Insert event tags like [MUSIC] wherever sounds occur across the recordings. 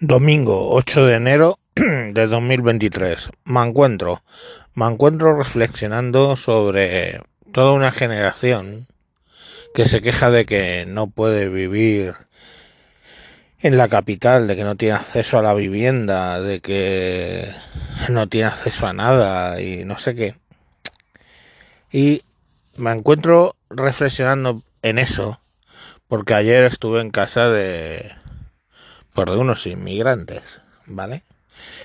Domingo 8 de enero [CLEARS THROAT] de 2023. Me encuentro, me encuentro reflexionando sobre toda una generación que se queja de que no puede vivir en la capital, de que no tiene acceso a la vivienda, de que no tiene acceso a nada y no sé qué. Y me encuentro reflexionando en eso, porque ayer estuve en casa de por de unos inmigrantes, ¿vale?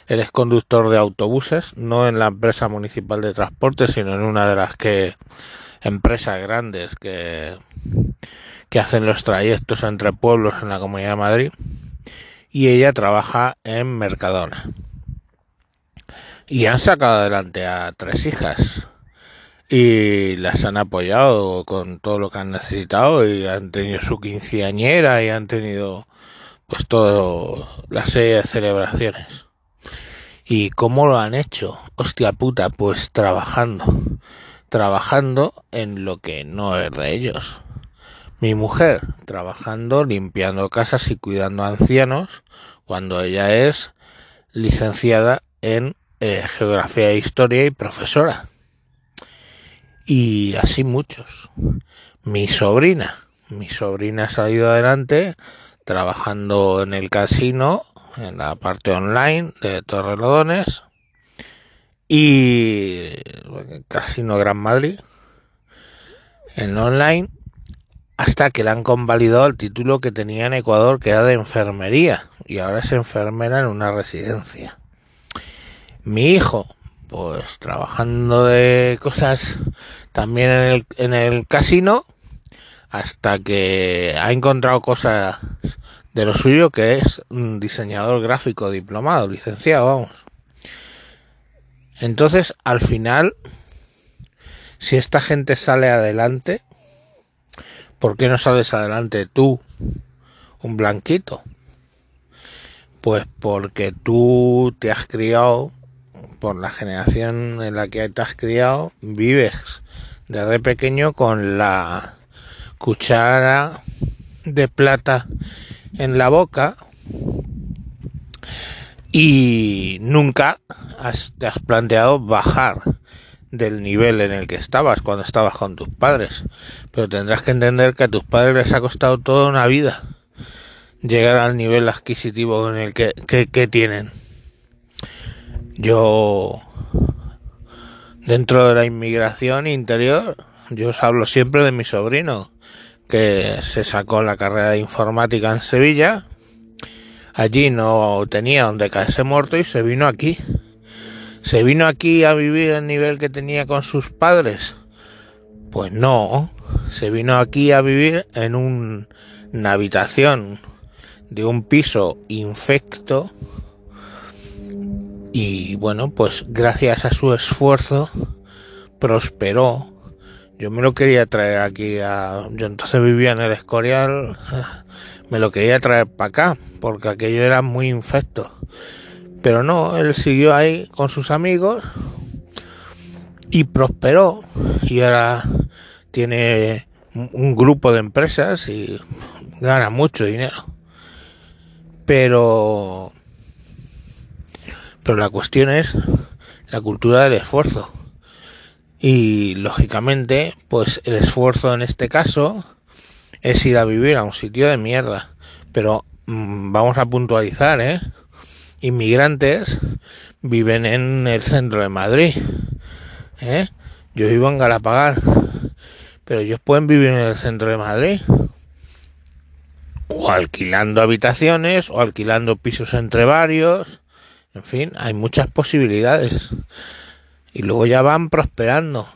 Él es conductor de autobuses, no en la empresa municipal de transporte, sino en una de las que empresas grandes que, que hacen los trayectos entre pueblos en la Comunidad de Madrid. Y ella trabaja en Mercadona. Y han sacado adelante a tres hijas. Y las han apoyado con todo lo que han necesitado y han tenido su quinceañera y han tenido pues todo la serie de celebraciones. ¿Y cómo lo han hecho? Hostia puta, pues trabajando. Trabajando en lo que no es de ellos. Mi mujer trabajando, limpiando casas y cuidando a ancianos, cuando ella es licenciada en eh, geografía e historia y profesora. Y así muchos. Mi sobrina, mi sobrina ha salido adelante trabajando en el casino, en la parte online de Torrelodones y Casino Gran Madrid, en online, hasta que le han convalidado el título que tenía en Ecuador, que era de enfermería, y ahora es enfermera en una residencia. Mi hijo, pues trabajando de cosas también en el, en el casino, hasta que ha encontrado cosas de lo suyo que es un diseñador gráfico diplomado, licenciado, vamos. Entonces, al final, si esta gente sale adelante, ¿por qué no sales adelante tú, un blanquito? Pues porque tú te has criado, por la generación en la que te has criado, vives desde pequeño con la cuchara de plata en la boca y nunca te has planteado bajar del nivel en el que estabas cuando estabas con tus padres. Pero tendrás que entender que a tus padres les ha costado toda una vida llegar al nivel adquisitivo en el que, que tienen. Yo, dentro de la inmigración interior, yo os hablo siempre de mi sobrino que se sacó la carrera de informática en Sevilla. Allí no tenía donde caerse muerto y se vino aquí. ¿Se vino aquí a vivir el nivel que tenía con sus padres? Pues no, se vino aquí a vivir en una habitación de un piso infecto y bueno, pues gracias a su esfuerzo prosperó yo me lo quería traer aquí a... Yo entonces vivía en el Escorial, me lo quería traer para acá, porque aquello era muy infecto. Pero no, él siguió ahí con sus amigos y prosperó y ahora tiene un grupo de empresas y gana mucho dinero. Pero pero la cuestión es la cultura del esfuerzo. Y lógicamente, pues el esfuerzo en este caso es ir a vivir a un sitio de mierda. Pero mm, vamos a puntualizar, ¿eh? Inmigrantes viven en el centro de Madrid. ¿eh? Yo vivo en Galapagar. Pero ellos pueden vivir en el centro de Madrid. O alquilando habitaciones, o alquilando pisos entre varios. En fin, hay muchas posibilidades y luego ya van prosperando.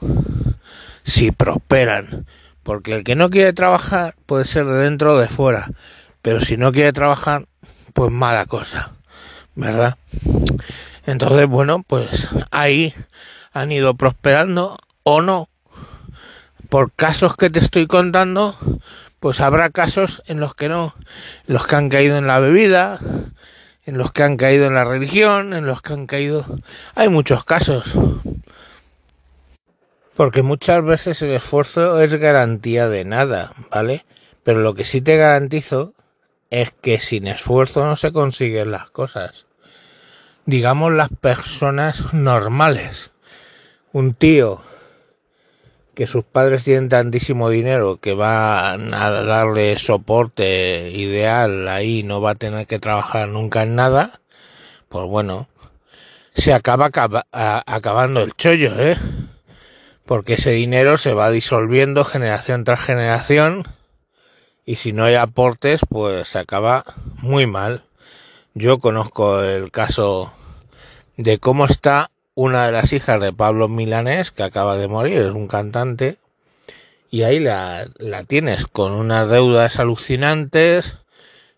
Si prosperan. Porque el que no quiere trabajar puede ser de dentro o de fuera. Pero si no quiere trabajar, pues mala cosa. ¿Verdad? Entonces, bueno, pues ahí han ido prosperando o no. Por casos que te estoy contando, pues habrá casos en los que no. Los que han caído en la bebida, en los que han caído en la religión, en los que han caído... Hay muchos casos. Porque muchas veces el esfuerzo es garantía de nada, ¿vale? Pero lo que sí te garantizo es que sin esfuerzo no se consiguen las cosas. Digamos las personas normales. Un tío que sus padres tienen tantísimo dinero que van a darle soporte ideal ahí, no va a tener que trabajar nunca en nada, pues bueno, se acaba, acabando el chollo, ¿eh? Porque ese dinero se va disolviendo generación tras generación y si no hay aportes, pues se acaba muy mal. Yo conozco el caso de cómo está una de las hijas de Pablo Milanés, que acaba de morir, es un cantante, y ahí la, la tienes con unas deudas alucinantes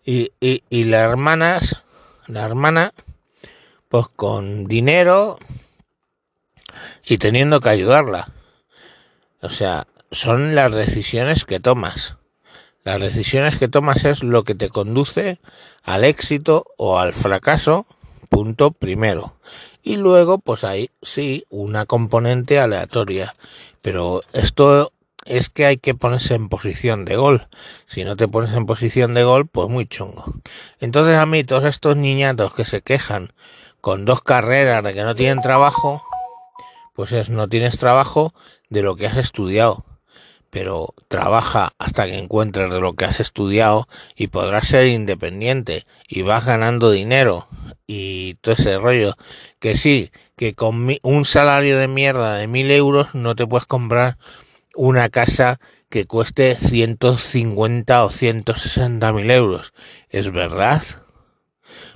y, y, la hermanas, la hermana, pues con dinero y teniendo que ayudarla. O sea, son las decisiones que tomas. Las decisiones que tomas es lo que te conduce al éxito o al fracaso, punto primero. Y luego, pues hay, sí, una componente aleatoria. Pero esto es que hay que ponerse en posición de gol. Si no te pones en posición de gol, pues muy chungo. Entonces a mí todos estos niñatos que se quejan con dos carreras de que no tienen trabajo, pues es no tienes trabajo de lo que has estudiado. Pero trabaja hasta que encuentres de lo que has estudiado y podrás ser independiente y vas ganando dinero y todo ese rollo. Que sí, que con un salario de mierda de mil euros no te puedes comprar una casa que cueste 150 o 160 mil euros. ¿Es verdad?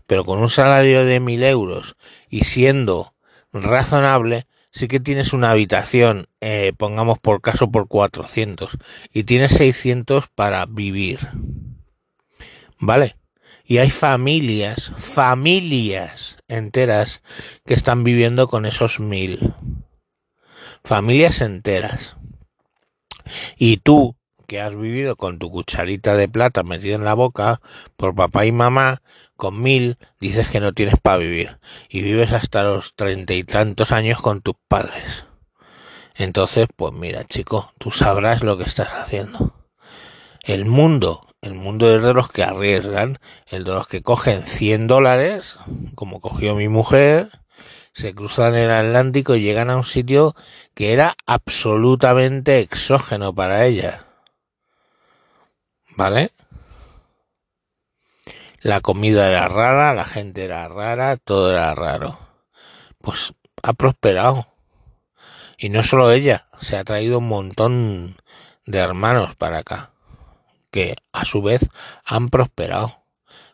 pero con un salario de mil euros y siendo razonable, sí que tienes una habitación, eh, pongamos por caso por 400, y tienes 600 para vivir. ¿Vale? Y hay familias, familias enteras que están viviendo con esos mil. Familias enteras. Y tú, que has vivido con tu cucharita de plata metida en la boca por papá y mamá, con mil dices que no tienes para vivir y vives hasta los treinta y tantos años con tus padres. Entonces, pues mira, chico, tú sabrás lo que estás haciendo. El mundo, el mundo es de los que arriesgan, el de los que cogen 100 dólares, como cogió mi mujer, se cruzan el Atlántico y llegan a un sitio que era absolutamente exógeno para ella. ¿Vale? La comida era rara, la gente era rara, todo era raro. Pues ha prosperado. Y no solo ella, se ha traído un montón de hermanos para acá, que a su vez han prosperado.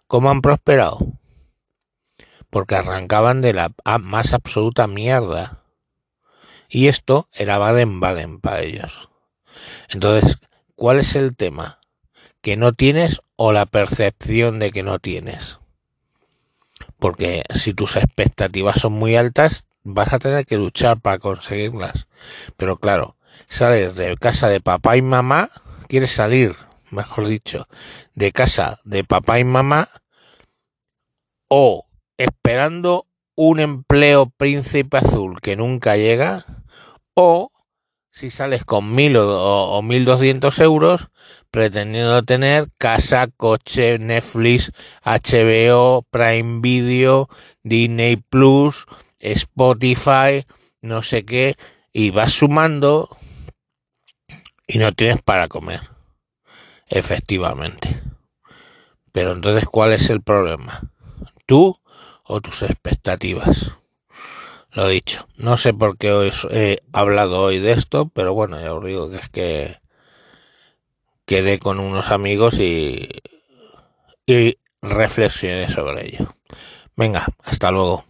¿Cómo han prosperado? Porque arrancaban de la más absoluta mierda. Y esto era Baden-Baden para ellos. Entonces, ¿cuál es el tema? Que no tienes o la percepción de que no tienes. Porque si tus expectativas son muy altas, vas a tener que luchar para conseguirlas. Pero claro, sales de casa de papá y mamá, quieres salir, mejor dicho, de casa de papá y mamá o esperando un empleo príncipe azul que nunca llega o si sales con mil o, mil doscientos euros pretendiendo tener casa, coche, Netflix, HBO, Prime Video, Disney Plus, Spotify, no sé qué, y vas sumando y no tienes para comer. Efectivamente. Pero entonces, ¿cuál es el problema? ¿Tú o tus expectativas? Lo dicho, no sé por qué os he hablado hoy de esto, pero bueno, ya os digo que es que quedé con unos amigos y, y reflexioné sobre ello. Venga, hasta luego.